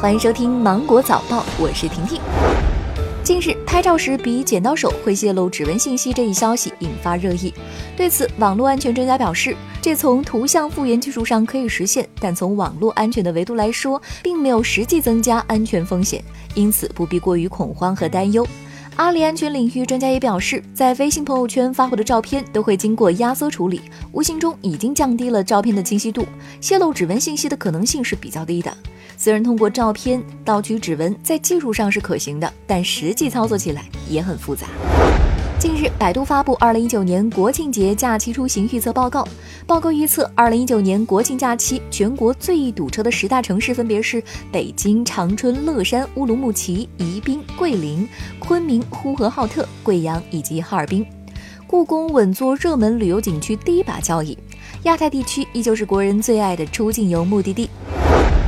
欢迎收听芒果早报，我是婷婷。近日，拍照时比剪刀手会泄露指纹信息这一消息引发热议。对此，网络安全专家表示，这从图像复原技术上可以实现，但从网络安全的维度来说，并没有实际增加安全风险，因此不必过于恐慌和担忧。阿里安全领域专家也表示，在微信朋友圈发布的照片都会经过压缩处理，无形中已经降低了照片的清晰度，泄露指纹信息的可能性是比较低的。虽然通过照片盗取指纹在技术上是可行的，但实际操作起来也很复杂。近日，百度发布二零一九年国庆节假期出行预测报告。报告预测，二零一九年国庆假期全国最易堵车的十大城市分别是北京、长春、乐山、乌鲁木齐、宜宾、桂林、昆明、呼和浩特、贵阳以及哈尔滨。故宫稳坐热门旅游景区第一把交椅。亚太地区依旧是国人最爱的出境游目的地。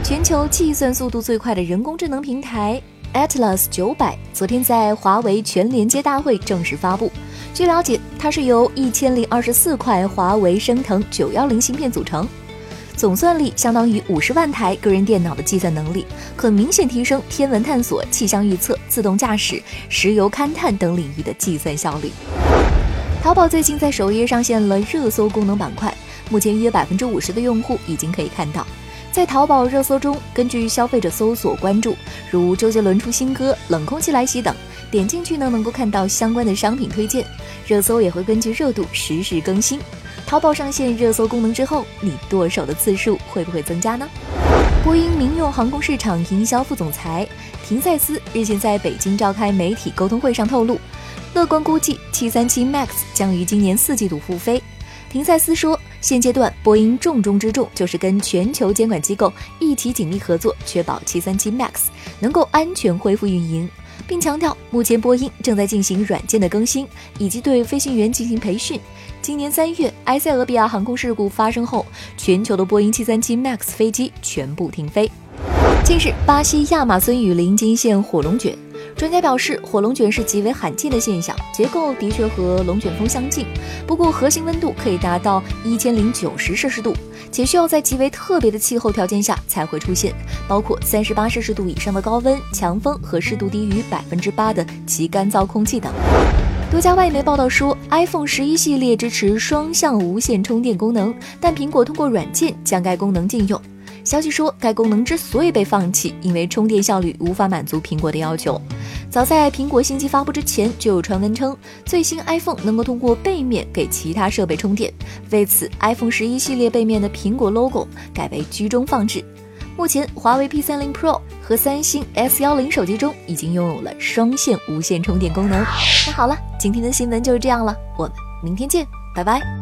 全球计算速度最快的人工智能平台。Atlas 九百昨天在华为全连接大会正式发布。据了解，它是由一千零二十四块华为升腾九幺零芯片组成，总算力相当于五十万台个人电脑的计算能力，可明显提升天文探索、气象预测、自动驾驶、石油勘探等领域的计算效率。淘宝最近在首页上线了热搜功能板块，目前约百分之五十的用户已经可以看到。在淘宝热搜中，根据消费者搜索关注，如周杰伦出新歌、冷空气来袭等，点进去呢能够看到相关的商品推荐。热搜也会根据热度实时更新。淘宝上线热搜功能之后，你剁手的次数会不会增加呢？波音民用航空市场营销副总裁廷塞斯日前在北京召开媒体沟通会上透露，乐观估计737 MAX 将于今年四季度复飞。廷塞斯说。现阶段，波音重中之重就是跟全球监管机构一起紧密合作，确保737 MAX 能够安全恢复运营，并强调，目前波音正在进行软件的更新，以及对飞行员进行培训。今年三月，埃塞俄比亚航空事故发生后，全球的波音737 MAX 飞机全部停飞。近日，巴西亚马孙雨林惊现火龙卷。专家表示，火龙卷是极为罕见的现象，结构的确和龙卷风相近，不过核心温度可以达到一千零九十摄氏度，且需要在极为特别的气候条件下才会出现，包括三十八摄氏度以上的高温、强风和湿度低于百分之八的极干燥空气等。多家外媒报道说，iPhone 十一系列支持双向无线充电功能，但苹果通过软件将该功能禁用。消息说，该功能之所以被放弃，因为充电效率无法满足苹果的要求。早在苹果新机发布之前，就有传闻称，最新 iPhone 能够通过背面给其他设备充电。为此，iPhone 十一系列背面的苹果 logo 改为居中放置。目前，华为 P 三零 Pro 和三星 S 幺零手机中已经拥有了双线无线充电功能。那好了，今天的新闻就是这样了，我们明天见，拜拜。